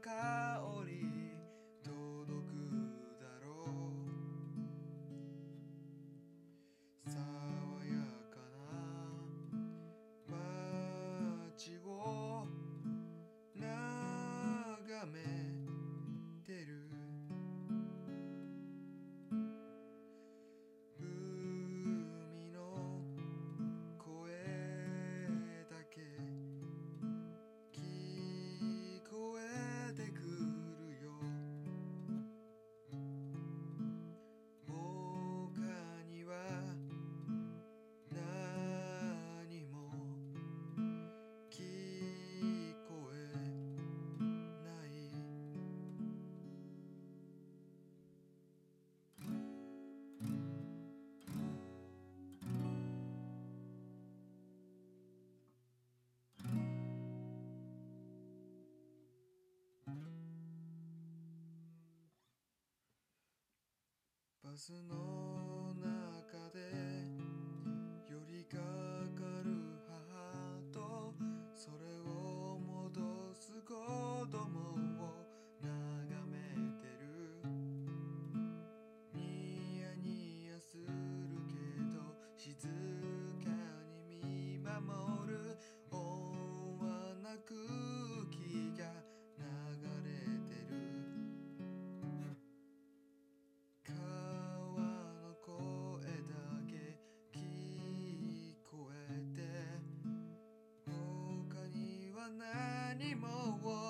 tocar ずの anymore.